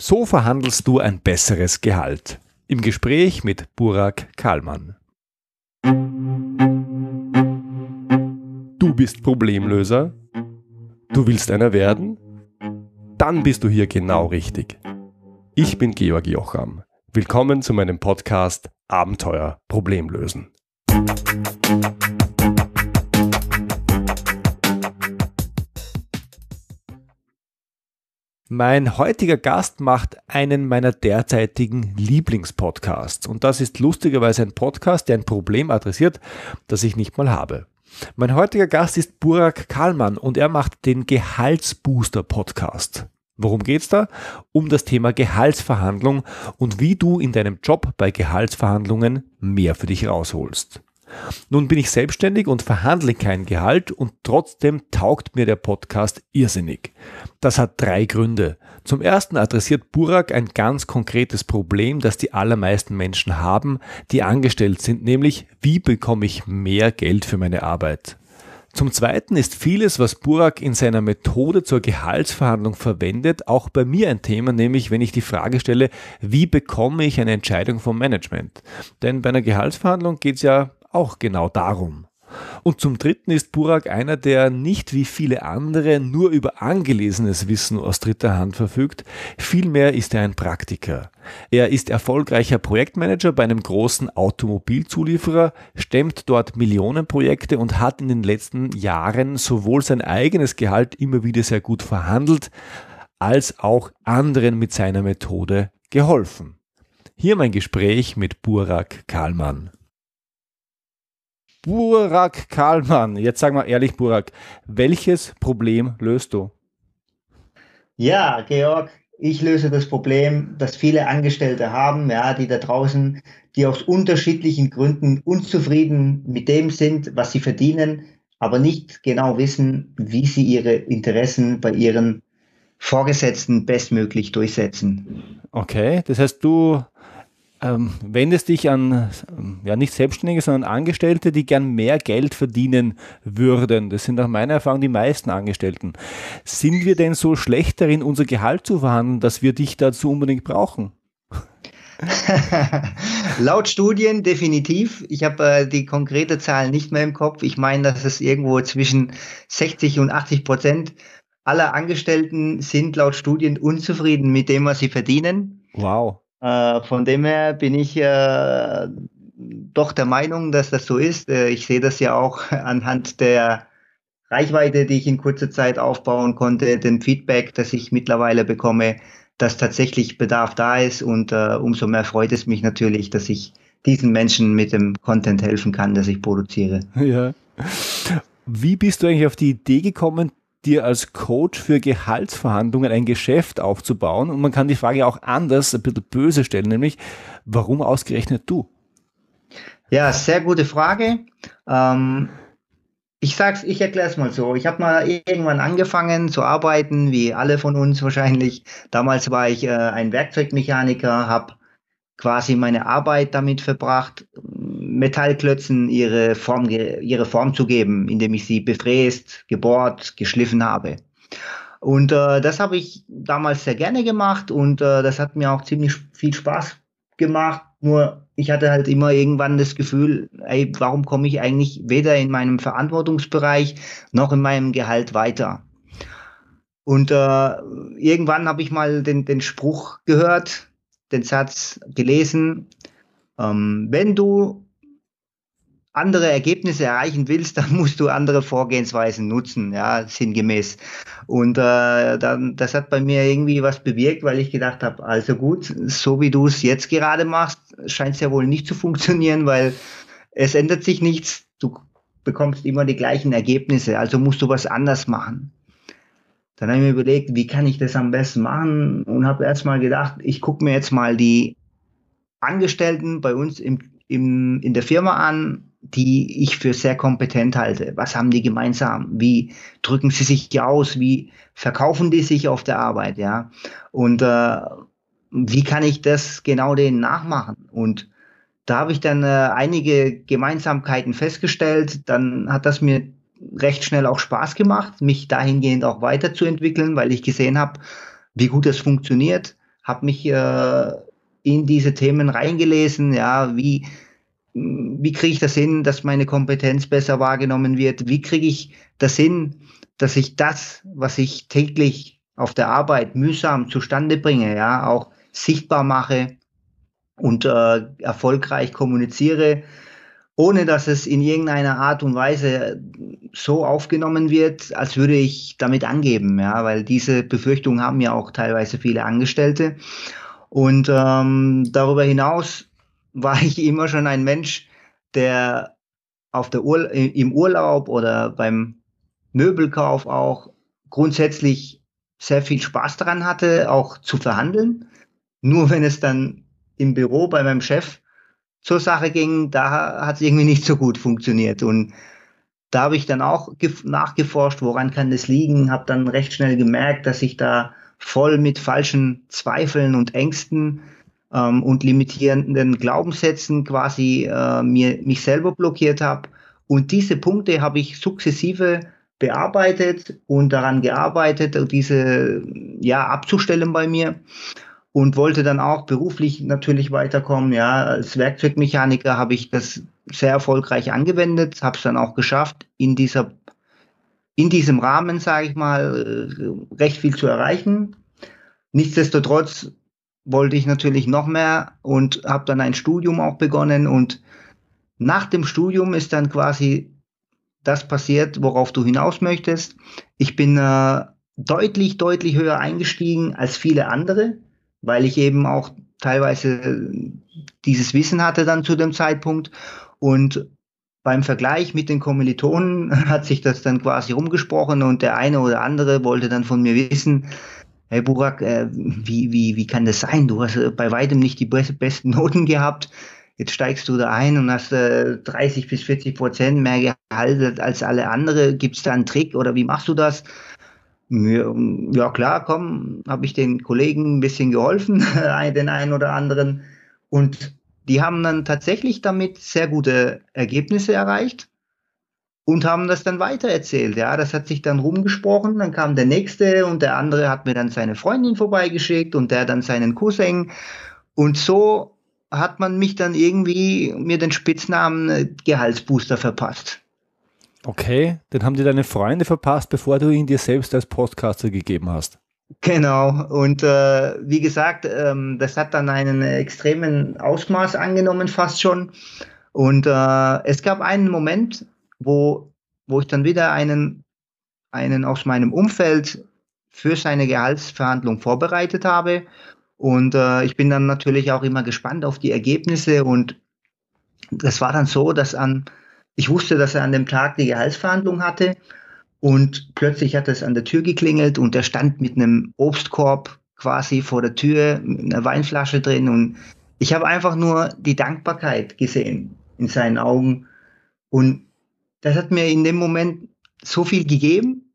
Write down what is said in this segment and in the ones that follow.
So verhandelst du ein besseres Gehalt. Im Gespräch mit Burak Kahlmann. Du bist Problemlöser? Du willst einer werden? Dann bist du hier genau richtig. Ich bin Georg Jocham. Willkommen zu meinem Podcast Abenteuer Problemlösen. Mein heutiger Gast macht einen meiner derzeitigen Lieblingspodcasts. Und das ist lustigerweise ein Podcast, der ein Problem adressiert, das ich nicht mal habe. Mein heutiger Gast ist Burak Kahlmann und er macht den Gehaltsbooster Podcast. Worum geht's da? Um das Thema Gehaltsverhandlung und wie du in deinem Job bei Gehaltsverhandlungen mehr für dich rausholst. Nun bin ich selbstständig und verhandle kein Gehalt und trotzdem taugt mir der Podcast irrsinnig. Das hat drei Gründe. Zum ersten adressiert Burak ein ganz konkretes Problem, das die allermeisten Menschen haben, die angestellt sind, nämlich wie bekomme ich mehr Geld für meine Arbeit. Zum Zweiten ist vieles, was Burak in seiner Methode zur Gehaltsverhandlung verwendet, auch bei mir ein Thema, nämlich wenn ich die Frage stelle, wie bekomme ich eine Entscheidung vom Management? Denn bei einer Gehaltsverhandlung geht es ja auch genau darum. Und zum Dritten ist Burak einer, der nicht wie viele andere nur über angelesenes Wissen aus dritter Hand verfügt, vielmehr ist er ein Praktiker. Er ist erfolgreicher Projektmanager bei einem großen Automobilzulieferer, stemmt dort Millionenprojekte und hat in den letzten Jahren sowohl sein eigenes Gehalt immer wieder sehr gut verhandelt, als auch anderen mit seiner Methode geholfen. Hier mein Gespräch mit Burak Kahlmann. Burak Kahlmann, jetzt sag mal ehrlich, Burak, welches Problem löst du? Ja, Georg, ich löse das Problem, das viele Angestellte haben, ja, die da draußen, die aus unterschiedlichen Gründen unzufrieden mit dem sind, was sie verdienen, aber nicht genau wissen, wie sie ihre Interessen bei ihren Vorgesetzten bestmöglich durchsetzen. Okay, das heißt, du ähm, wendest dich an, ja nicht Selbstständige, sondern Angestellte, die gern mehr Geld verdienen würden. Das sind nach meiner Erfahrung die meisten Angestellten. Sind wir denn so schlecht darin, unser Gehalt zu verhandeln, dass wir dich dazu unbedingt brauchen? Laut Studien definitiv. Ich habe äh, die konkrete Zahl nicht mehr im Kopf. Ich meine, dass es irgendwo zwischen 60 und 80 Prozent aller Angestellten sind laut Studien unzufrieden mit dem, was sie verdienen. Wow. Äh, von dem her bin ich äh, doch der Meinung, dass das so ist. Äh, ich sehe das ja auch anhand der Reichweite, die ich in kurzer Zeit aufbauen konnte, dem Feedback, das ich mittlerweile bekomme, dass tatsächlich Bedarf da ist und äh, umso mehr freut es mich natürlich, dass ich diesen Menschen mit dem Content helfen kann, das ich produziere. Ja. Wie bist du eigentlich auf die Idee gekommen, dir als Coach für Gehaltsverhandlungen ein Geschäft aufzubauen. Und man kann die Frage auch anders, ein bisschen böse stellen, nämlich, warum ausgerechnet du? Ja, sehr gute Frage. Ähm, ich sag's, ich erkläre es mal so. Ich habe mal irgendwann angefangen zu arbeiten, wie alle von uns wahrscheinlich. Damals war ich äh, ein Werkzeugmechaniker, habe quasi meine Arbeit damit verbracht, Metallklötzen ihre Form, ihre Form zu geben, indem ich sie befräst, gebohrt, geschliffen habe. Und äh, das habe ich damals sehr gerne gemacht und äh, das hat mir auch ziemlich viel Spaß gemacht. Nur ich hatte halt immer irgendwann das Gefühl, ey, warum komme ich eigentlich weder in meinem Verantwortungsbereich noch in meinem Gehalt weiter? Und äh, irgendwann habe ich mal den, den Spruch gehört, den Satz gelesen, ähm, wenn du andere Ergebnisse erreichen willst, dann musst du andere Vorgehensweisen nutzen, ja, sinngemäß. Und äh, dann, das hat bei mir irgendwie was bewirkt, weil ich gedacht habe, also gut, so wie du es jetzt gerade machst, scheint es ja wohl nicht zu funktionieren, weil es ändert sich nichts. Du bekommst immer die gleichen Ergebnisse, also musst du was anders machen. Dann habe ich mir überlegt, wie kann ich das am besten machen und habe erstmal gedacht, ich gucke mir jetzt mal die Angestellten bei uns im, im, in der Firma an die ich für sehr kompetent halte. Was haben die gemeinsam? Wie drücken sie sich aus? Wie verkaufen die sich auf der Arbeit? Ja, und äh, wie kann ich das genau denen nachmachen? Und da habe ich dann äh, einige Gemeinsamkeiten festgestellt. Dann hat das mir recht schnell auch Spaß gemacht, mich dahingehend auch weiterzuentwickeln, weil ich gesehen habe, wie gut das funktioniert habe mich äh, in diese Themen reingelesen, ja, wie, wie kriege ich das hin, dass meine Kompetenz besser wahrgenommen wird? Wie kriege ich das hin, dass ich das, was ich täglich auf der Arbeit mühsam zustande bringe, ja, auch sichtbar mache und äh, erfolgreich kommuniziere, ohne dass es in irgendeiner Art und Weise so aufgenommen wird, als würde ich damit angeben, ja, weil diese Befürchtung haben ja auch teilweise viele Angestellte. Und ähm, darüber hinaus war ich immer schon ein Mensch, der auf der Ur im Urlaub oder beim Möbelkauf auch grundsätzlich sehr viel Spaß daran hatte, auch zu verhandeln. Nur wenn es dann im Büro bei meinem Chef zur Sache ging, da hat es irgendwie nicht so gut funktioniert. Und da habe ich dann auch nachgeforscht, woran kann das liegen, habe dann recht schnell gemerkt, dass ich da voll mit falschen Zweifeln und Ängsten ähm, und limitierenden Glaubenssätzen quasi äh, mir mich selber blockiert habe. Und diese Punkte habe ich sukzessive bearbeitet und daran gearbeitet, diese ja abzustellen bei mir und wollte dann auch beruflich natürlich weiterkommen. Ja, als Werkzeugmechaniker habe ich das sehr erfolgreich angewendet, habe es dann auch geschafft, in dieser in diesem Rahmen, sage ich mal, äh, recht viel zu erreichen. Nichtsdestotrotz wollte ich natürlich noch mehr und habe dann ein Studium auch begonnen und nach dem Studium ist dann quasi das passiert, worauf du hinaus möchtest. Ich bin äh, deutlich, deutlich höher eingestiegen als viele andere, weil ich eben auch teilweise dieses Wissen hatte dann zu dem Zeitpunkt. Und beim Vergleich mit den Kommilitonen hat sich das dann quasi rumgesprochen und der eine oder andere wollte dann von mir wissen, hey Burak, äh, wie, wie, wie kann das sein? Du hast äh, bei weitem nicht die besten Noten gehabt jetzt steigst du da ein und hast äh, 30 bis 40 Prozent mehr Gehalt als alle andere. Gibt es da einen Trick oder wie machst du das? Ja, klar, komm, habe ich den Kollegen ein bisschen geholfen, den einen oder anderen. Und die haben dann tatsächlich damit sehr gute Ergebnisse erreicht und haben das dann weitererzählt. Ja, das hat sich dann rumgesprochen. Dann kam der nächste und der andere hat mir dann seine Freundin vorbeigeschickt und der dann seinen Cousin. Und so hat man mich dann irgendwie mir den Spitznamen äh, Gehaltsbooster verpasst. Okay, den haben dir deine Freunde verpasst, bevor du ihn dir selbst als Podcaster gegeben hast. Genau, und äh, wie gesagt, ähm, das hat dann einen extremen Ausmaß angenommen, fast schon. Und äh, es gab einen Moment, wo, wo ich dann wieder einen, einen aus meinem Umfeld für seine Gehaltsverhandlung vorbereitet habe und äh, ich bin dann natürlich auch immer gespannt auf die Ergebnisse. Und das war dann so, dass an, ich wusste, dass er an dem Tag die Gehaltsverhandlung hatte. Und plötzlich hat es an der Tür geklingelt und er stand mit einem Obstkorb quasi vor der Tür, mit einer Weinflasche drin. Und ich habe einfach nur die Dankbarkeit gesehen in seinen Augen. Und das hat mir in dem Moment so viel gegeben,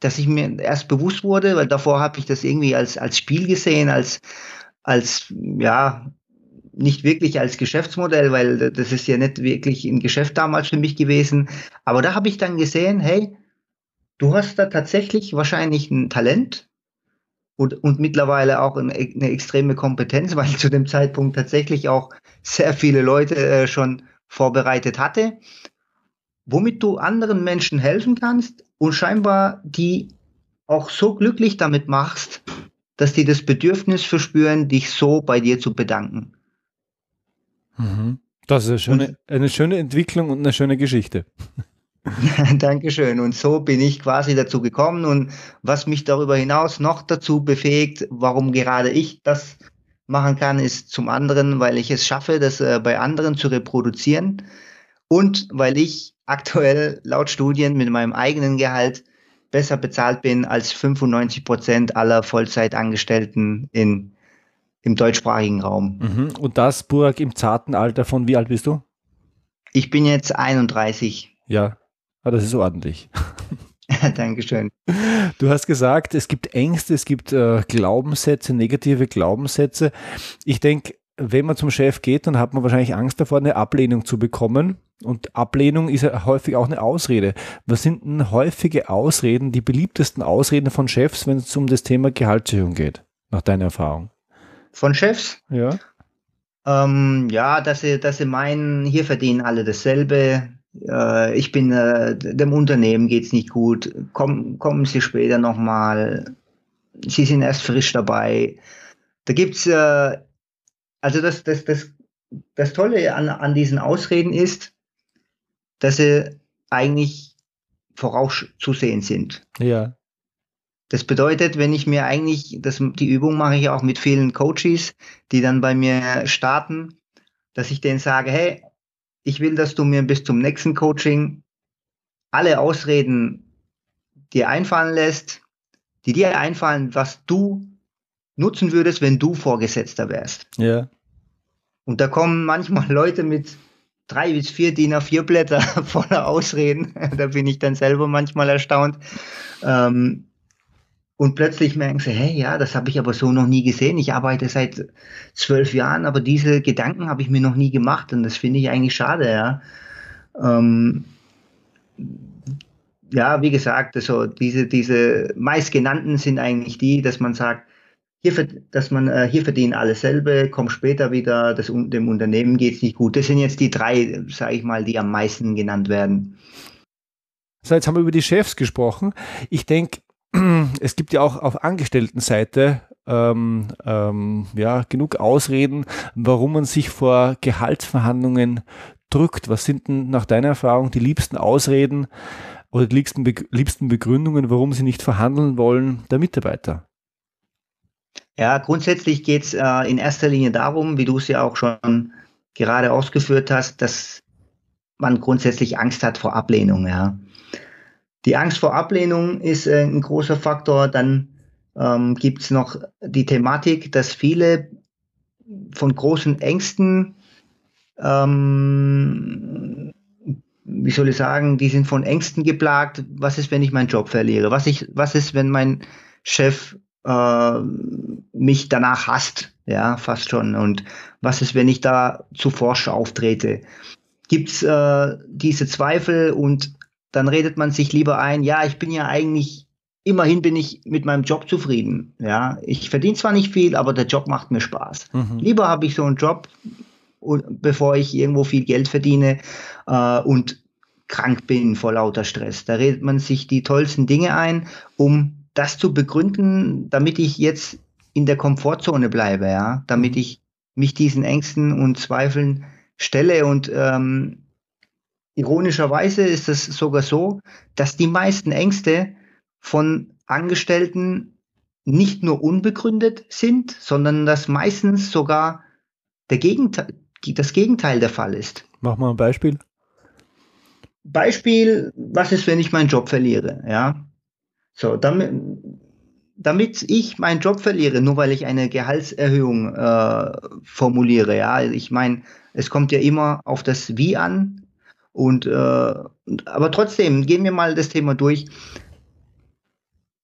dass ich mir erst bewusst wurde, weil davor habe ich das irgendwie als, als Spiel gesehen, als, als, ja, nicht wirklich als Geschäftsmodell, weil das ist ja nicht wirklich ein Geschäft damals für mich gewesen. Aber da habe ich dann gesehen, hey, du hast da tatsächlich wahrscheinlich ein Talent und, und mittlerweile auch eine, eine extreme Kompetenz, weil ich zu dem Zeitpunkt tatsächlich auch sehr viele Leute äh, schon vorbereitet hatte, womit du anderen Menschen helfen kannst und scheinbar die auch so glücklich damit machst, dass die das Bedürfnis verspüren, dich so bei dir zu bedanken. Mhm. Das ist eine schöne, eine schöne Entwicklung und eine schöne Geschichte. Dankeschön. Und so bin ich quasi dazu gekommen. Und was mich darüber hinaus noch dazu befähigt, warum gerade ich das machen kann, ist zum anderen, weil ich es schaffe, das äh, bei anderen zu reproduzieren und weil ich aktuell laut Studien mit meinem eigenen Gehalt besser bezahlt bin als 95 Prozent aller Vollzeitangestellten in, im deutschsprachigen Raum. Mhm. Und das, Burg, im zarten Alter von wie alt bist du? Ich bin jetzt 31. Ja, ah, das ist ordentlich. Dankeschön. Du hast gesagt, es gibt Ängste, es gibt äh, Glaubenssätze, negative Glaubenssätze. Ich denke, wenn man zum Chef geht, dann hat man wahrscheinlich Angst davor, eine Ablehnung zu bekommen. Und Ablehnung ist ja häufig auch eine Ausrede. Was sind denn häufige Ausreden, die beliebtesten Ausreden von Chefs, wenn es um das Thema Gehaltserhöhung geht, nach deiner Erfahrung? von Chefs. Ja. Ähm, ja, dass sie, dass sie meinen, hier verdienen alle dasselbe. Äh, ich bin, äh, dem Unternehmen geht's nicht gut. Komm, kommen Sie später nochmal. Sie sind erst frisch dabei. Da gibt's, äh, also das, das, das, das Tolle an, an diesen Ausreden ist, dass sie eigentlich vorauszusehen sind. Ja. Das bedeutet, wenn ich mir eigentlich, das, die Übung mache ich auch mit vielen Coaches, die dann bei mir starten, dass ich denen sage, hey, ich will, dass du mir bis zum nächsten Coaching alle Ausreden dir einfallen lässt, die dir einfallen, was du nutzen würdest, wenn du Vorgesetzter wärst. Ja. Und da kommen manchmal Leute mit drei bis vier DIN A4 Blätter voller Ausreden. da bin ich dann selber manchmal erstaunt. Ähm, und plötzlich merken sie, hey, ja, das habe ich aber so noch nie gesehen. Ich arbeite seit zwölf Jahren, aber diese Gedanken habe ich mir noch nie gemacht und das finde ich eigentlich schade, ja. Ähm, ja, wie gesagt, also diese, diese meistgenannten sind eigentlich die, dass man sagt, hier, dass man äh, hier verdienen alle selbe, kommt später wieder, das, dem Unternehmen geht es nicht gut. Das sind jetzt die drei, sage ich mal, die am meisten genannt werden. So, jetzt haben wir über die Chefs gesprochen. Ich denke, es gibt ja auch auf Angestelltenseite ähm, ähm, ja, genug Ausreden, warum man sich vor Gehaltsverhandlungen drückt. Was sind denn nach deiner Erfahrung die liebsten Ausreden oder die liebsten, liebsten Begründungen, warum sie nicht verhandeln wollen, der Mitarbeiter? Ja, grundsätzlich geht es äh, in erster Linie darum, wie du es ja auch schon gerade ausgeführt hast, dass man grundsätzlich Angst hat vor Ablehnung. Ja. Die Angst vor Ablehnung ist äh, ein großer Faktor. Dann ähm, gibt es noch die Thematik, dass viele von großen Ängsten, ähm, wie soll ich sagen, die sind von Ängsten geplagt. Was ist, wenn ich meinen Job verliere? Was, ich, was ist, wenn mein Chef äh, mich danach hasst, ja, fast schon. Und was ist, wenn ich da zu forsch auftrete? Gibt's äh, diese Zweifel und dann redet man sich lieber ein, ja, ich bin ja eigentlich, immerhin bin ich mit meinem Job zufrieden. Ja, ich verdiene zwar nicht viel, aber der Job macht mir Spaß. Mhm. Lieber habe ich so einen Job, bevor ich irgendwo viel Geld verdiene äh, und krank bin vor lauter Stress. Da redet man sich die tollsten Dinge ein, um das zu begründen, damit ich jetzt in der Komfortzone bleibe, ja, damit mhm. ich mich diesen Ängsten und Zweifeln stelle und ähm, ironischerweise ist es sogar so, dass die meisten Ängste von Angestellten nicht nur unbegründet sind, sondern dass meistens sogar der Gegenteil, das Gegenteil der Fall ist. Mach mal ein Beispiel. Beispiel, was ist, wenn ich meinen Job verliere? Ja, so, damit, damit ich meinen Job verliere, nur weil ich eine Gehaltserhöhung äh, formuliere, ja, ich meine, es kommt ja immer auf das Wie an. Und äh, aber trotzdem, gehen wir mal das Thema durch.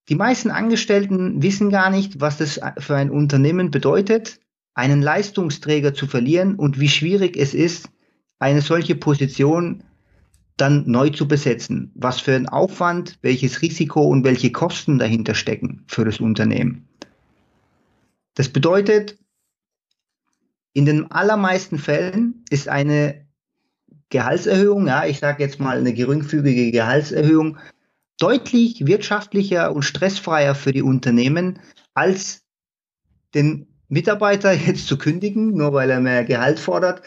Die meisten Angestellten wissen gar nicht, was das für ein Unternehmen bedeutet, einen Leistungsträger zu verlieren und wie schwierig es ist, eine solche Position dann neu zu besetzen. Was für ein Aufwand, welches Risiko und welche Kosten dahinter stecken für das Unternehmen. Das bedeutet, in den allermeisten Fällen ist eine Gehaltserhöhung, ja, ich sage jetzt mal eine geringfügige Gehaltserhöhung, deutlich wirtschaftlicher und stressfreier für die Unternehmen, als den Mitarbeiter jetzt zu kündigen, nur weil er mehr Gehalt fordert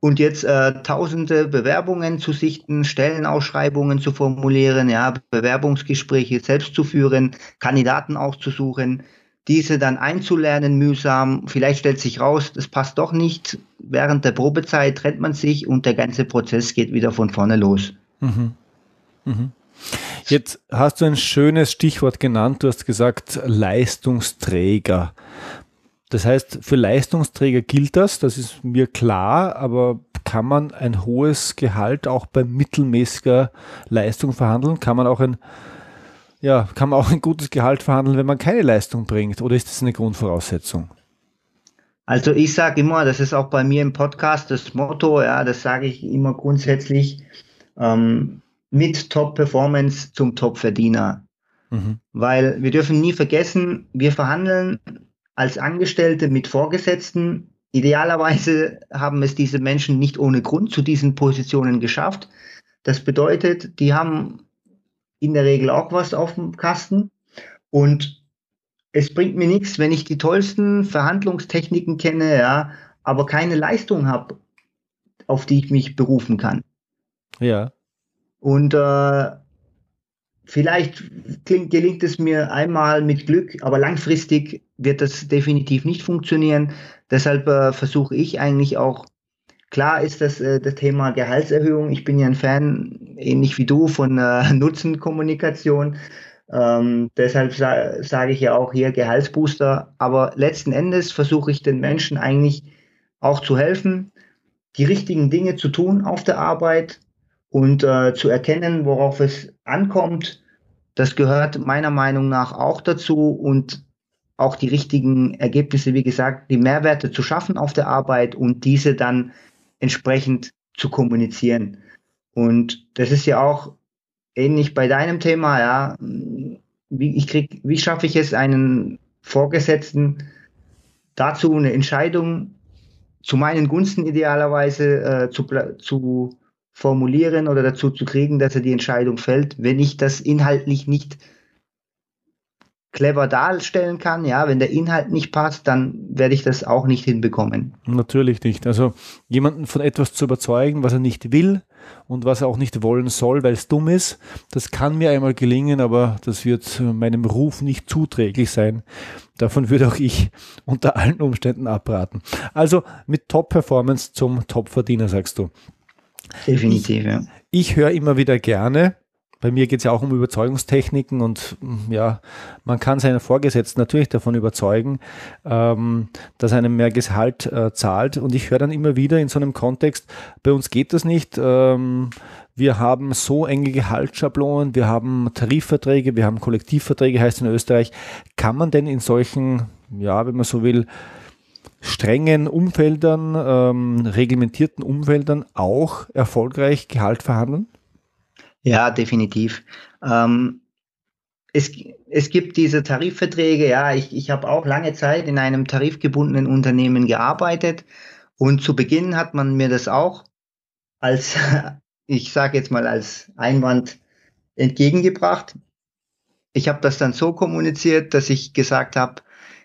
und jetzt äh, tausende Bewerbungen zu sichten, Stellenausschreibungen zu formulieren, ja, Bewerbungsgespräche selbst zu führen, Kandidaten auszusuchen, diese dann einzulernen mühsam. Vielleicht stellt sich raus, das passt doch nicht. Während der Probezeit trennt man sich und der ganze Prozess geht wieder von vorne los. Mhm. Mhm. Jetzt hast du ein schönes Stichwort genannt. Du hast gesagt Leistungsträger. Das heißt, für Leistungsträger gilt das, das ist mir klar, aber kann man ein hohes Gehalt auch bei mittelmäßiger Leistung verhandeln? Kann man auch ein, ja, kann man auch ein gutes Gehalt verhandeln, wenn man keine Leistung bringt? Oder ist das eine Grundvoraussetzung? Also ich sage immer, das ist auch bei mir im Podcast das Motto, ja, das sage ich immer grundsätzlich, ähm, mit Top-Performance zum Top-Verdiener. Mhm. Weil wir dürfen nie vergessen, wir verhandeln als Angestellte mit Vorgesetzten. Idealerweise haben es diese Menschen nicht ohne Grund zu diesen Positionen geschafft. Das bedeutet, die haben in der Regel auch was auf dem Kasten. Und es bringt mir nichts, wenn ich die tollsten Verhandlungstechniken kenne, ja, aber keine Leistung habe, auf die ich mich berufen kann. Ja. Und äh, vielleicht klingt, gelingt es mir einmal mit Glück, aber langfristig wird das definitiv nicht funktionieren. Deshalb äh, versuche ich eigentlich auch, klar ist das äh, das Thema Gehaltserhöhung. Ich bin ja ein Fan, ähnlich wie du, von äh, Nutzenkommunikation. Ähm, deshalb sa sage ich ja auch hier Gehaltsbooster. Aber letzten Endes versuche ich den Menschen eigentlich auch zu helfen, die richtigen Dinge zu tun auf der Arbeit und äh, zu erkennen, worauf es ankommt. Das gehört meiner Meinung nach auch dazu und auch die richtigen Ergebnisse, wie gesagt, die Mehrwerte zu schaffen auf der Arbeit und diese dann entsprechend zu kommunizieren. Und das ist ja auch ähnlich bei deinem Thema, ja. Wie, ich krieg, wie schaffe ich es, einen Vorgesetzten dazu eine Entscheidung zu meinen Gunsten idealerweise äh, zu, zu formulieren oder dazu zu kriegen, dass er die Entscheidung fällt, wenn ich das inhaltlich nicht clever darstellen kann, ja, wenn der Inhalt nicht passt, dann werde ich das auch nicht hinbekommen. Natürlich nicht. Also jemanden von etwas zu überzeugen, was er nicht will und was er auch nicht wollen soll, weil es dumm ist, das kann mir einmal gelingen, aber das wird meinem Ruf nicht zuträglich sein. Davon würde auch ich unter allen Umständen abraten. Also mit Top-Performance zum Top-Verdiener, sagst du. Definitiv, ja. Ich höre immer wieder gerne, bei mir geht es ja auch um Überzeugungstechniken und mm, ja, man kann seinen Vorgesetzten natürlich davon überzeugen, ähm, dass einem mehr Gehalt äh, zahlt. Und ich höre dann immer wieder in so einem Kontext, bei uns geht das nicht. Ähm, wir haben so enge Gehaltsschablonen, wir haben Tarifverträge, wir haben Kollektivverträge, heißt in Österreich. Kann man denn in solchen, ja, wenn man so will, strengen Umfeldern, ähm, reglementierten Umfeldern auch erfolgreich Gehalt verhandeln? Ja, definitiv. Ähm, es, es gibt diese Tarifverträge, ja, ich, ich habe auch lange Zeit in einem tarifgebundenen Unternehmen gearbeitet und zu Beginn hat man mir das auch als, ich sage jetzt mal, als Einwand entgegengebracht. Ich habe das dann so kommuniziert, dass ich gesagt habe,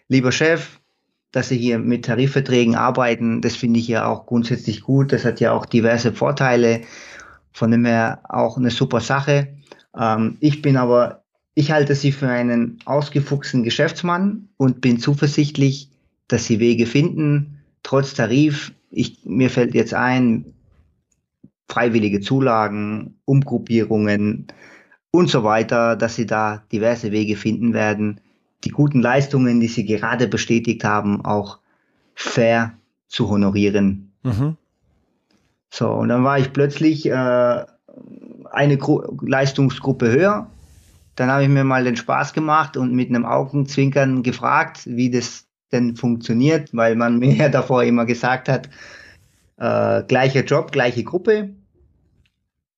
lieber Chef, dass Sie hier mit Tarifverträgen arbeiten, das finde ich ja auch grundsätzlich gut. Das hat ja auch diverse Vorteile. Von dem her auch eine super Sache. Ähm, ich bin aber, ich halte sie für einen ausgefuchsten Geschäftsmann und bin zuversichtlich, dass sie Wege finden, trotz Tarif. Ich, mir fällt jetzt ein, freiwillige Zulagen, Umgruppierungen und so weiter, dass sie da diverse Wege finden werden, die guten Leistungen, die sie gerade bestätigt haben, auch fair zu honorieren. Mhm. So, und dann war ich plötzlich äh, eine Gru Leistungsgruppe höher. Dann habe ich mir mal den Spaß gemacht und mit einem Augenzwinkern gefragt, wie das denn funktioniert, weil man mir ja davor immer gesagt hat, äh, gleicher Job, gleiche Gruppe.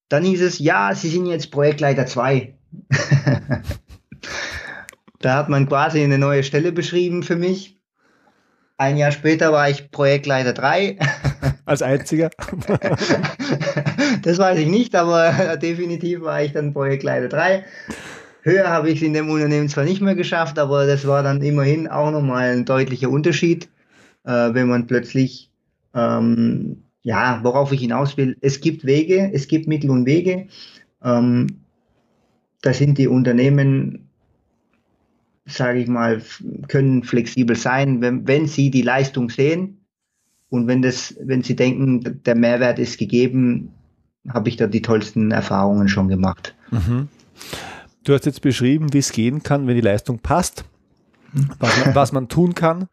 Dann hieß es, ja, Sie sind jetzt Projektleiter 2. da hat man quasi eine neue Stelle beschrieben für mich. Ein Jahr später war ich Projektleiter 3. Als einziger? das weiß ich nicht, aber definitiv war ich dann Projektleiter 3. Höher habe ich es in dem Unternehmen zwar nicht mehr geschafft, aber das war dann immerhin auch nochmal ein deutlicher Unterschied, äh, wenn man plötzlich, ähm, ja, worauf ich hinaus will, es gibt Wege, es gibt Mittel und Wege. Ähm, da sind die Unternehmen sage ich mal, können flexibel sein, wenn, wenn sie die Leistung sehen und wenn das, wenn sie denken, der Mehrwert ist gegeben, habe ich da die tollsten Erfahrungen schon gemacht. Mhm. Du hast jetzt beschrieben, wie es gehen kann, wenn die Leistung passt, was man, was man tun kann.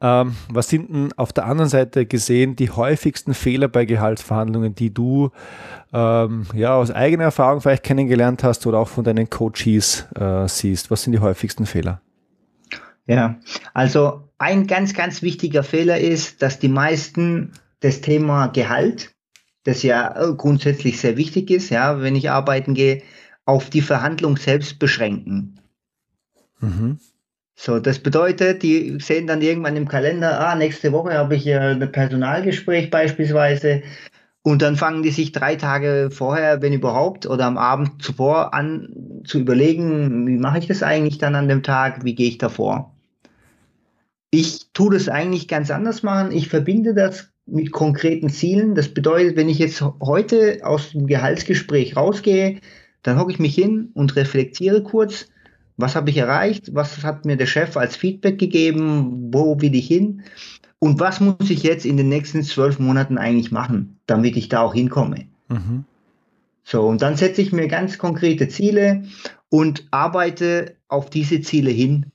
Ähm, was sind denn auf der anderen Seite gesehen die häufigsten Fehler bei Gehaltsverhandlungen, die du ähm, ja aus eigener Erfahrung vielleicht kennengelernt hast oder auch von deinen Coaches äh, siehst? Was sind die häufigsten Fehler? Ja, also ein ganz, ganz wichtiger Fehler ist, dass die meisten das Thema Gehalt, das ja äh, grundsätzlich sehr wichtig ist, ja, wenn ich arbeiten gehe, auf die Verhandlung selbst beschränken. Mhm. So, das bedeutet, die sehen dann irgendwann im Kalender, ah, nächste Woche habe ich ein Personalgespräch beispielsweise. Und dann fangen die sich drei Tage vorher, wenn überhaupt, oder am Abend zuvor an zu überlegen, wie mache ich das eigentlich dann an dem Tag, wie gehe ich davor. Ich tue das eigentlich ganz anders machen. Ich verbinde das mit konkreten Zielen. Das bedeutet, wenn ich jetzt heute aus dem Gehaltsgespräch rausgehe, dann hocke ich mich hin und reflektiere kurz, was habe ich erreicht, was hat mir der Chef als Feedback gegeben, wo will ich hin und was muss ich jetzt in den nächsten zwölf Monaten eigentlich machen, damit ich da auch hinkomme. Mhm. So, und dann setze ich mir ganz konkrete Ziele und arbeite auf diese Ziele hin.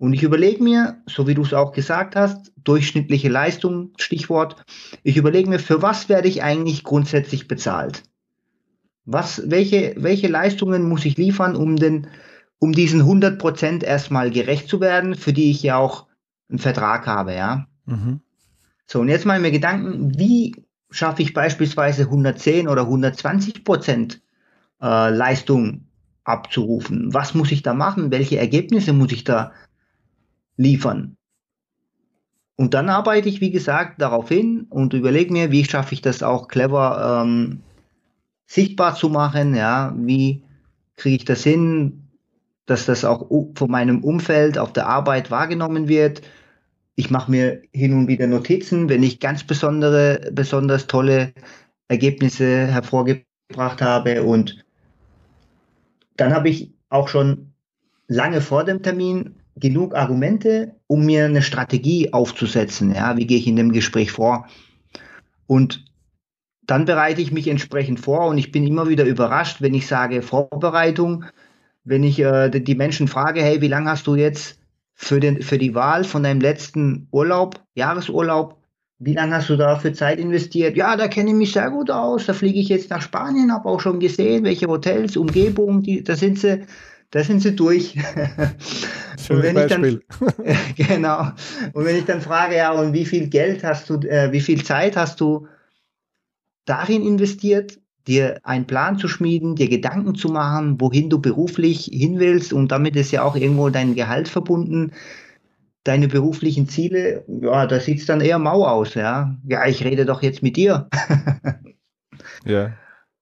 Und ich überlege mir, so wie du es auch gesagt hast, durchschnittliche Leistung, Stichwort, ich überlege mir, für was werde ich eigentlich grundsätzlich bezahlt? Was, welche, welche Leistungen muss ich liefern, um den, um diesen 100 Prozent erstmal gerecht zu werden, für die ich ja auch einen Vertrag habe, ja? Mhm. So, und jetzt mal mir Gedanken, wie schaffe ich beispielsweise 110 oder 120 Prozent äh, Leistung abzurufen? Was muss ich da machen? Welche Ergebnisse muss ich da liefern. Und dann arbeite ich, wie gesagt, darauf hin und überlege mir, wie schaffe ich das auch clever ähm, sichtbar zu machen, ja, wie kriege ich das hin, dass das auch von meinem Umfeld auf der Arbeit wahrgenommen wird. Ich mache mir hin und wieder Notizen, wenn ich ganz besondere, besonders tolle Ergebnisse hervorgebracht habe und dann habe ich auch schon lange vor dem Termin genug Argumente, um mir eine Strategie aufzusetzen. Ja, wie gehe ich in dem Gespräch vor? Und dann bereite ich mich entsprechend vor und ich bin immer wieder überrascht, wenn ich sage Vorbereitung, wenn ich äh, die Menschen frage, hey, wie lange hast du jetzt für, den, für die Wahl von deinem letzten Urlaub, Jahresurlaub, wie lange hast du da für Zeit investiert? Ja, da kenne ich mich sehr gut aus. Da fliege ich jetzt nach Spanien, habe auch schon gesehen, welche Hotels, Umgebung, die, da sind sie da sind sie durch. wenn Beispiel. ich dann, genau. Und wenn ich dann frage, ja, und wie viel Geld hast du, äh, wie viel Zeit hast du darin investiert, dir einen Plan zu schmieden, dir Gedanken zu machen, wohin du beruflich hin willst und damit ist ja auch irgendwo dein Gehalt verbunden, deine beruflichen Ziele, ja, da sieht's dann eher mau aus, ja. Ja, ich rede doch jetzt mit dir. ja.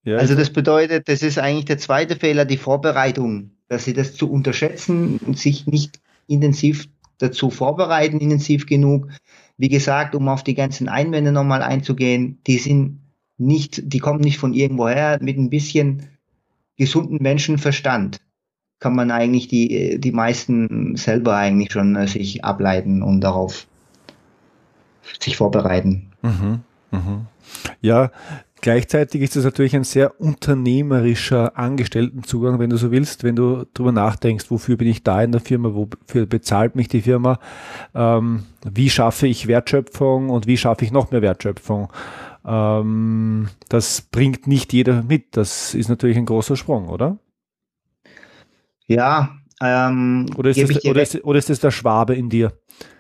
ja. Also das bedeutet, das ist eigentlich der zweite Fehler, die Vorbereitung dass sie das zu unterschätzen und sich nicht intensiv dazu vorbereiten, intensiv genug. Wie gesagt, um auf die ganzen Einwände nochmal einzugehen, die sind nicht, die kommen nicht von irgendwoher. Mit ein bisschen gesunden Menschenverstand kann man eigentlich die, die meisten selber eigentlich schon äh, sich ableiten und darauf sich vorbereiten. Mhm, mh. Ja, Gleichzeitig ist es natürlich ein sehr unternehmerischer Angestelltenzugang, wenn du so willst, wenn du darüber nachdenkst, wofür bin ich da in der Firma, wofür bezahlt mich die Firma, ähm, wie schaffe ich Wertschöpfung und wie schaffe ich noch mehr Wertschöpfung. Ähm, das bringt nicht jeder mit. Das ist natürlich ein großer Sprung, oder? Ja. Ähm, oder, ist das, oder, ist, oder ist das der Schwabe in dir?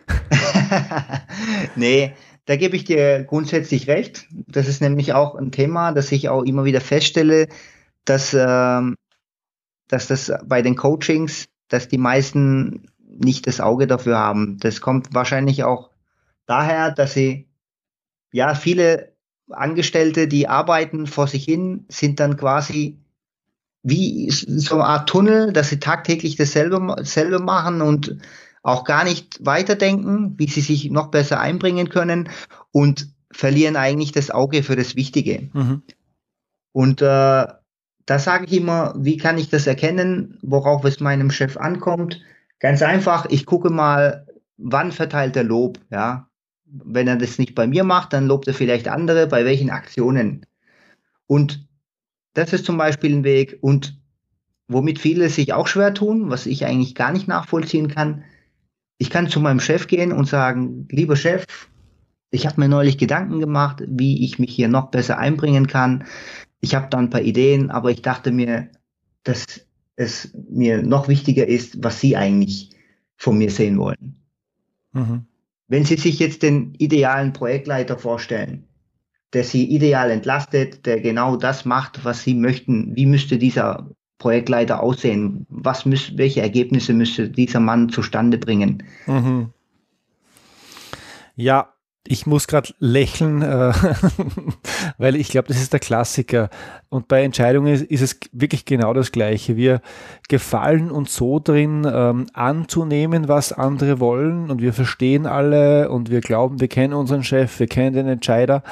nee, da gebe ich dir grundsätzlich recht. Das ist nämlich auch ein Thema, das ich auch immer wieder feststelle, dass, ähm, dass das bei den Coachings, dass die meisten nicht das Auge dafür haben. Das kommt wahrscheinlich auch daher, dass sie, ja, viele Angestellte, die arbeiten vor sich hin, sind dann quasi wie so eine Art Tunnel, dass sie tagtäglich dasselbe, dasselbe machen und auch gar nicht weiterdenken, wie sie sich noch besser einbringen können und verlieren eigentlich das Auge für das Wichtige. Mhm. Und äh, da sage ich immer, wie kann ich das erkennen, worauf es meinem Chef ankommt? Ganz einfach, ich gucke mal, wann verteilt er Lob, ja. Wenn er das nicht bei mir macht, dann lobt er vielleicht andere, bei welchen Aktionen. Und das ist zum Beispiel ein Weg. Und womit viele sich auch schwer tun, was ich eigentlich gar nicht nachvollziehen kann, ich kann zu meinem Chef gehen und sagen, lieber Chef, ich habe mir neulich Gedanken gemacht, wie ich mich hier noch besser einbringen kann. Ich habe da ein paar Ideen, aber ich dachte mir, dass es mir noch wichtiger ist, was Sie eigentlich von mir sehen wollen. Mhm. Wenn Sie sich jetzt den idealen Projektleiter vorstellen, der Sie ideal entlastet, der genau das macht, was Sie möchten, wie müsste dieser Projektleiter aussehen? Was müß, welche Ergebnisse müsste dieser Mann zustande bringen? Mhm. Ja, ich muss gerade lächeln, äh, weil ich glaube, das ist der Klassiker. Und bei Entscheidungen ist, ist, es wirklich genau das Gleiche. Wir gefallen uns so drin, ähm, anzunehmen, was andere wollen und wir verstehen alle und wir glauben, wir kennen unseren Chef, wir kennen den Entscheider.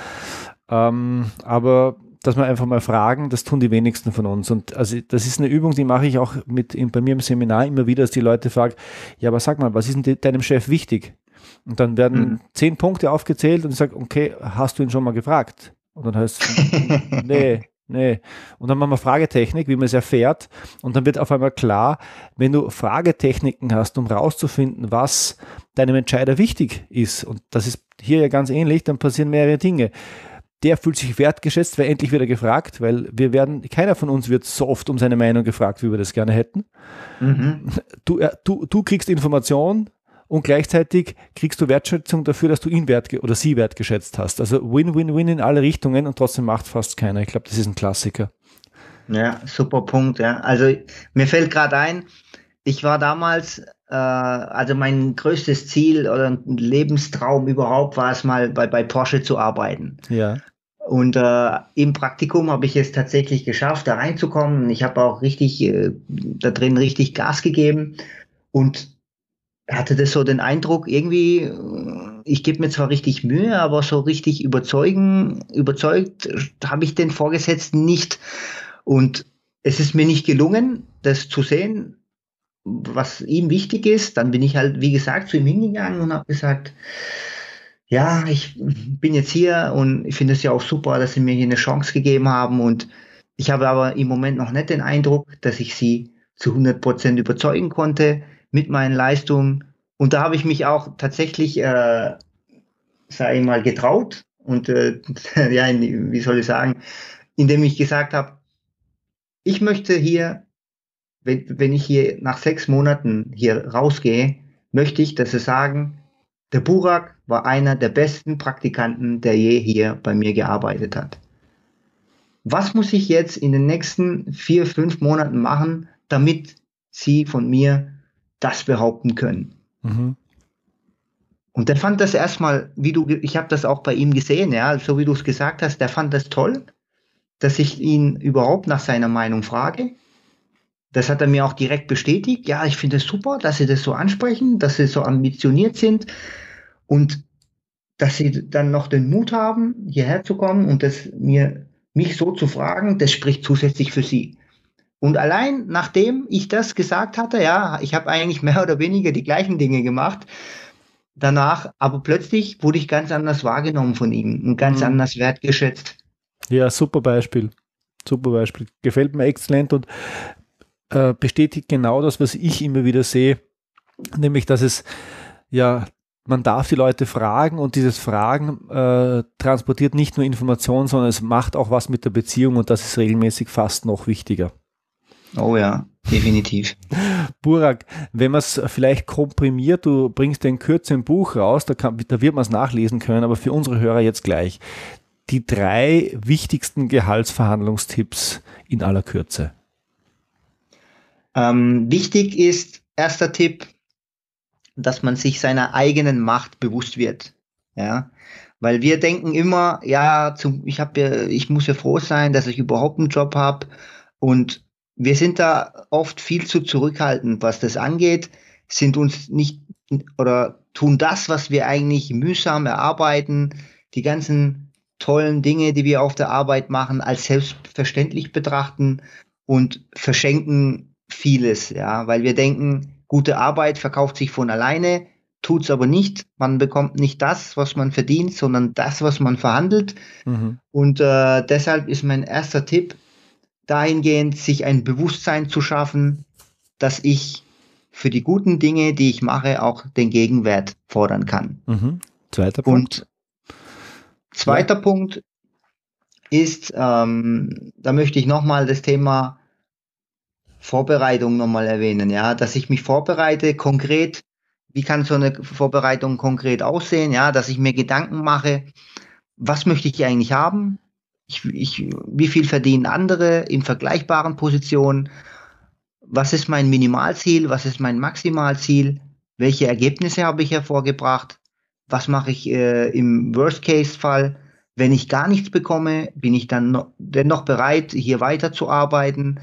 Ähm, aber dass wir einfach mal fragen, das tun die wenigsten von uns. Und also das ist eine Übung, die mache ich auch mit in, bei mir im Seminar immer wieder, dass die Leute fragen, ja, aber sag mal, was ist denn deinem Chef wichtig? Und dann werden mhm. zehn Punkte aufgezählt und ich sage, okay, hast du ihn schon mal gefragt? Und dann heißt es, nee, nee. Und dann machen wir Fragetechnik, wie man es erfährt. Und dann wird auf einmal klar, wenn du Fragetechniken hast, um rauszufinden, was deinem Entscheider wichtig ist, und das ist hier ja ganz ähnlich, dann passieren mehrere Dinge. Der fühlt sich wertgeschätzt, weil endlich wieder gefragt, weil wir werden, keiner von uns wird so oft um seine Meinung gefragt, wie wir das gerne hätten. Mhm. Du, äh, du, du kriegst Information, und gleichzeitig kriegst du Wertschätzung dafür, dass du ihn wert oder sie wertgeschätzt hast. Also Win-Win-Win in alle Richtungen und trotzdem macht fast keiner. Ich glaube, das ist ein Klassiker. Ja, super Punkt. Ja. Also mir fällt gerade ein, ich war damals, also mein größtes Ziel oder Lebenstraum überhaupt war es mal bei, bei Porsche zu arbeiten. Ja. Und äh, im Praktikum habe ich es tatsächlich geschafft, da reinzukommen. Ich habe auch richtig äh, da drin richtig Gas gegeben. Und hatte das so den Eindruck, irgendwie, äh, ich gebe mir zwar richtig Mühe, aber so richtig überzeugen, überzeugt habe ich den Vorgesetzten nicht. Und es ist mir nicht gelungen, das zu sehen, was ihm wichtig ist. Dann bin ich halt, wie gesagt, zu ihm hingegangen und habe gesagt, ja, ich bin jetzt hier und ich finde es ja auch super, dass Sie mir hier eine Chance gegeben haben. Und ich habe aber im Moment noch nicht den Eindruck, dass ich Sie zu 100 Prozent überzeugen konnte mit meinen Leistungen. Und da habe ich mich auch tatsächlich, äh, sage ich mal, getraut. Und äh, ja, wie soll ich sagen, indem ich gesagt habe, ich möchte hier, wenn, wenn ich hier nach sechs Monaten hier rausgehe, möchte ich, dass sie sagen, der Burak war einer der besten Praktikanten, der je hier bei mir gearbeitet hat. Was muss ich jetzt in den nächsten vier, fünf Monaten machen, damit Sie von mir das behaupten können. Mhm. Und der fand das erstmal, wie du, ich habe das auch bei ihm gesehen, ja, so wie du es gesagt hast, der fand das toll, dass ich ihn überhaupt nach seiner Meinung frage. Das hat er mir auch direkt bestätigt. Ja, ich finde es super, dass sie das so ansprechen, dass sie so ambitioniert sind und dass sie dann noch den Mut haben, hierher zu kommen und das mir mich so zu fragen, das spricht zusätzlich für sie. Und allein nachdem ich das gesagt hatte, ja, ich habe eigentlich mehr oder weniger die gleichen Dinge gemacht, danach, aber plötzlich wurde ich ganz anders wahrgenommen von ihm und ganz mhm. anders wertgeschätzt. Ja, super Beispiel. Super Beispiel. Gefällt mir exzellent und äh, bestätigt genau das, was ich immer wieder sehe, nämlich, dass es ja man darf die Leute fragen und dieses Fragen äh, transportiert nicht nur Informationen, sondern es macht auch was mit der Beziehung und das ist regelmäßig fast noch wichtiger. Oh ja, definitiv. Burak, wenn man es vielleicht komprimiert, du bringst den Kürze im Buch raus, da, kann, da wird man es nachlesen können, aber für unsere Hörer jetzt gleich. Die drei wichtigsten Gehaltsverhandlungstipps in aller Kürze. Ähm, wichtig ist, erster Tipp, dass man sich seiner eigenen Macht bewusst wird. Ja, weil wir denken immer, ja, zum, ich habe ja, ich muss ja froh sein, dass ich überhaupt einen Job habe und wir sind da oft viel zu zurückhaltend, was das angeht, sind uns nicht oder tun das, was wir eigentlich mühsam erarbeiten, die ganzen tollen Dinge, die wir auf der Arbeit machen, als selbstverständlich betrachten und verschenken vieles, ja, weil wir denken, gute Arbeit verkauft sich von alleine, tut's aber nicht. Man bekommt nicht das, was man verdient, sondern das, was man verhandelt. Mhm. Und äh, deshalb ist mein erster Tipp, dahingehend, sich ein Bewusstsein zu schaffen, dass ich für die guten Dinge, die ich mache, auch den Gegenwert fordern kann. Mhm. Zweiter Punkt. Und zweiter ja. Punkt ist, ähm, da möchte ich nochmal das Thema Vorbereitung nochmal erwähnen, ja, dass ich mich vorbereite, konkret, wie kann so eine Vorbereitung konkret aussehen, ja, dass ich mir Gedanken mache, was möchte ich eigentlich haben, ich, ich, wie viel verdienen andere in vergleichbaren Positionen? Was ist mein Minimalziel, was ist mein Maximalziel, welche Ergebnisse habe ich hervorgebracht, was mache ich äh, im Worst-Case-Fall, wenn ich gar nichts bekomme, bin ich dann noch, dennoch bereit, hier weiterzuarbeiten,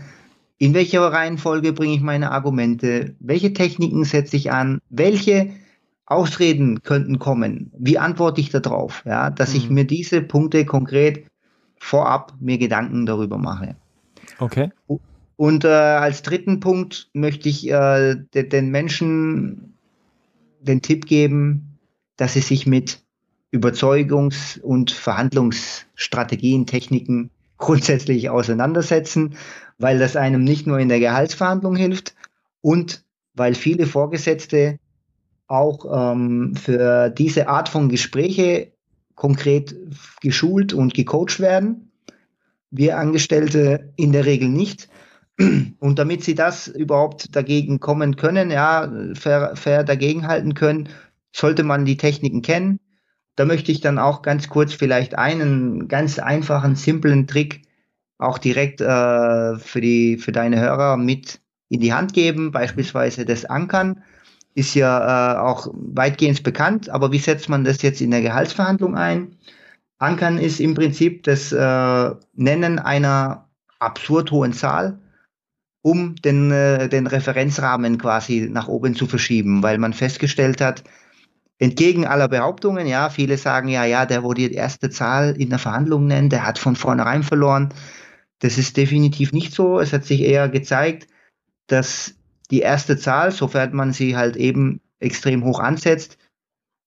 in welcher Reihenfolge bringe ich meine Argumente, welche Techniken setze ich an, welche Ausreden könnten kommen, wie antworte ich darauf, ja, dass mhm. ich mir diese Punkte konkret vorab mir Gedanken darüber mache. Okay. Und äh, als dritten Punkt möchte ich äh, de den Menschen den Tipp geben, dass sie sich mit Überzeugungs- und Verhandlungsstrategien, Techniken grundsätzlich auseinandersetzen, weil das einem nicht nur in der Gehaltsverhandlung hilft und weil viele Vorgesetzte auch ähm, für diese Art von Gespräche konkret geschult und gecoacht werden. Wir Angestellte in der Regel nicht. Und damit sie das überhaupt dagegen kommen können, ja, fair, fair dagegenhalten können, sollte man die Techniken kennen. Da möchte ich dann auch ganz kurz vielleicht einen ganz einfachen, simplen Trick auch direkt äh, für, die, für deine Hörer mit in die Hand geben, beispielsweise das Ankern ist ja äh, auch weitgehend bekannt, aber wie setzt man das jetzt in der Gehaltsverhandlung ein? Ankern ist im Prinzip das äh, Nennen einer absurd hohen Zahl, um den, äh, den Referenzrahmen quasi nach oben zu verschieben, weil man festgestellt hat, entgegen aller Behauptungen, ja, viele sagen ja, ja, der, wo die erste Zahl in der Verhandlung nennt, der hat von vornherein verloren. Das ist definitiv nicht so. Es hat sich eher gezeigt, dass die erste Zahl, sofern man sie halt eben extrem hoch ansetzt,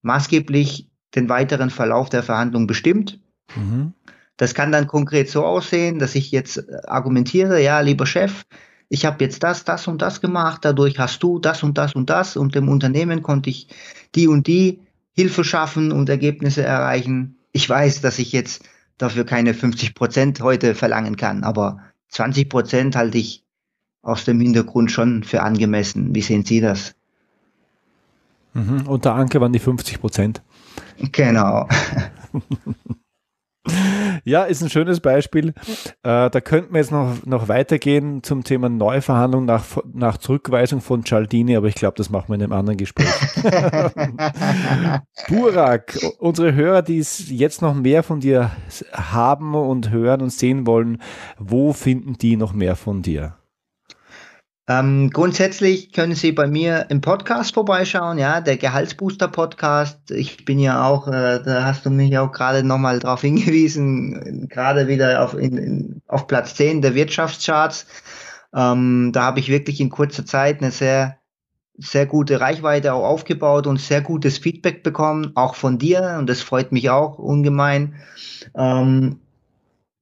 maßgeblich den weiteren Verlauf der Verhandlung bestimmt. Mhm. Das kann dann konkret so aussehen, dass ich jetzt argumentiere, ja, lieber Chef, ich habe jetzt das, das und das gemacht, dadurch hast du das und das und das und dem Unternehmen konnte ich die und die Hilfe schaffen und Ergebnisse erreichen. Ich weiß, dass ich jetzt dafür keine 50 Prozent heute verlangen kann, aber 20 Prozent halte ich aus dem Hintergrund schon für angemessen. Wie sehen Sie das? Mhm, unter Anke waren die 50 Prozent. Genau. Ja, ist ein schönes Beispiel. Äh, da könnten wir jetzt noch, noch weitergehen zum Thema Neuverhandlung nach, nach Zurückweisung von Cialdini, aber ich glaube, das machen wir in einem anderen Gespräch. Burak, unsere Hörer, die es jetzt noch mehr von dir haben und hören und sehen wollen, wo finden die noch mehr von dir? Ähm, grundsätzlich können Sie bei mir im Podcast vorbeischauen, ja, der Gehaltsbooster Podcast. Ich bin ja auch, äh, da hast du mich auch gerade nochmal darauf hingewiesen, gerade wieder auf, in, in, auf Platz 10 der Wirtschaftscharts. Ähm, da habe ich wirklich in kurzer Zeit eine sehr, sehr gute Reichweite auch aufgebaut und sehr gutes Feedback bekommen, auch von dir. Und das freut mich auch ungemein. Ähm,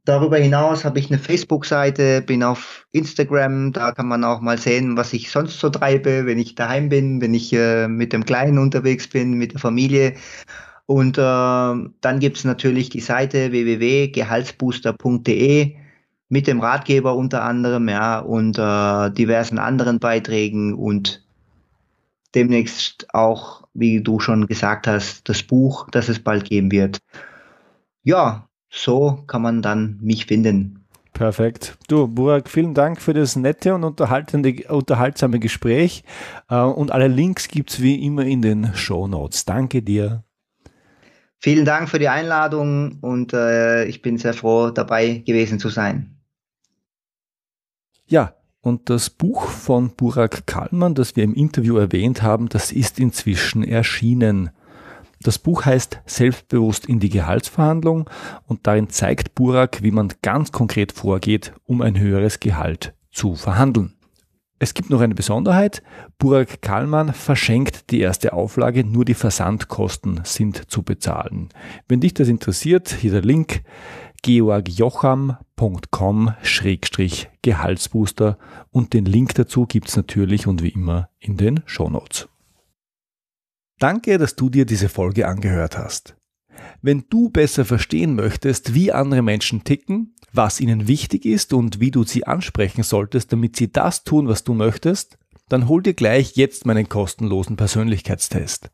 Darüber hinaus habe ich eine Facebook-Seite, bin auf Instagram, da kann man auch mal sehen, was ich sonst so treibe, wenn ich daheim bin, wenn ich äh, mit dem Kleinen unterwegs bin, mit der Familie. Und äh, dann gibt's natürlich die Seite www.gehaltsbooster.de mit dem Ratgeber unter anderem, ja, und äh, diversen anderen Beiträgen und demnächst auch, wie du schon gesagt hast, das Buch, das es bald geben wird. Ja, so kann man dann mich finden. Perfekt. Du, Burak, vielen Dank für das nette und unterhaltsame Gespräch. Äh, und alle Links gibt es wie immer in den Show Notes. Danke dir. Vielen Dank für die Einladung und äh, ich bin sehr froh, dabei gewesen zu sein. Ja, und das Buch von Burak Kallmann, das wir im Interview erwähnt haben, das ist inzwischen erschienen. Das Buch heißt Selbstbewusst in die Gehaltsverhandlung und darin zeigt Burak, wie man ganz konkret vorgeht, um ein höheres Gehalt zu verhandeln. Es gibt noch eine Besonderheit. Burak Kallmann verschenkt die erste Auflage, nur die Versandkosten sind zu bezahlen. Wenn dich das interessiert, hier der Link georgjocham.com-gehaltsbooster und den Link dazu gibt's natürlich und wie immer in den Shownotes. Danke, dass du dir diese Folge angehört hast. Wenn du besser verstehen möchtest, wie andere Menschen ticken, was ihnen wichtig ist und wie du sie ansprechen solltest, damit sie das tun, was du möchtest, dann hol dir gleich jetzt meinen kostenlosen Persönlichkeitstest.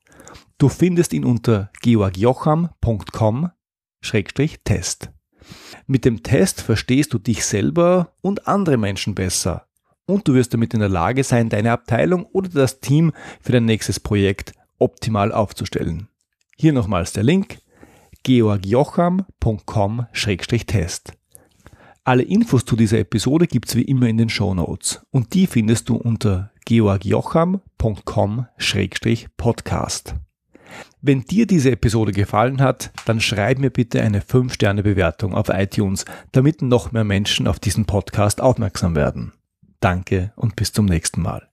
Du findest ihn unter georgjocham.com-test. Mit dem Test verstehst du dich selber und andere Menschen besser und du wirst damit in der Lage sein, deine Abteilung oder das Team für dein nächstes Projekt optimal aufzustellen. Hier nochmals der Link georgjocham.com-test. Alle Infos zu dieser Episode gibt's wie immer in den Show Notes und die findest du unter georgjocham.com-podcast. Wenn dir diese Episode gefallen hat, dann schreib mir bitte eine 5-Sterne-Bewertung auf iTunes, damit noch mehr Menschen auf diesen Podcast aufmerksam werden. Danke und bis zum nächsten Mal.